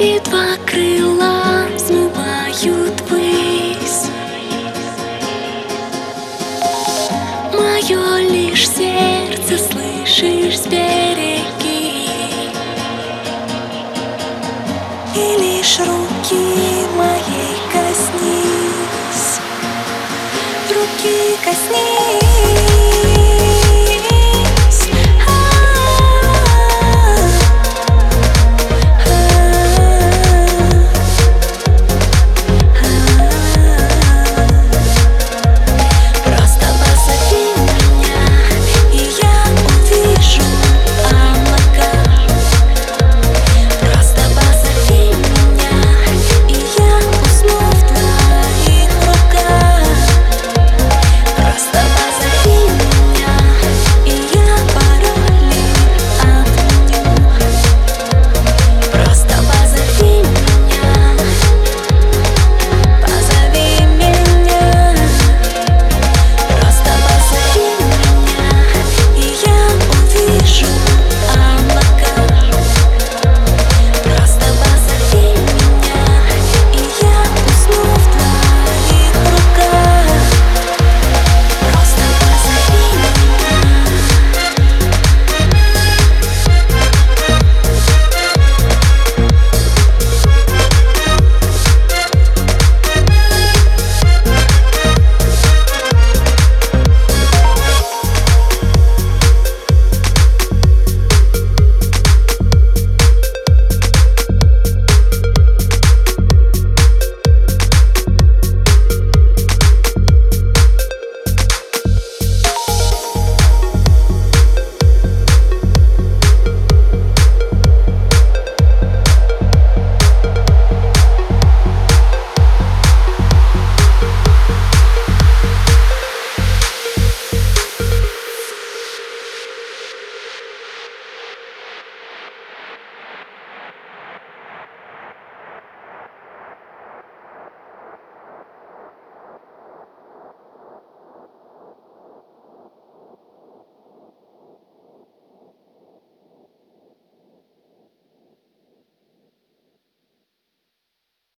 И два крила змивають ввысь Мое лишь сердце слышишь с береги И лишь руки моей коснись. Руки коснись.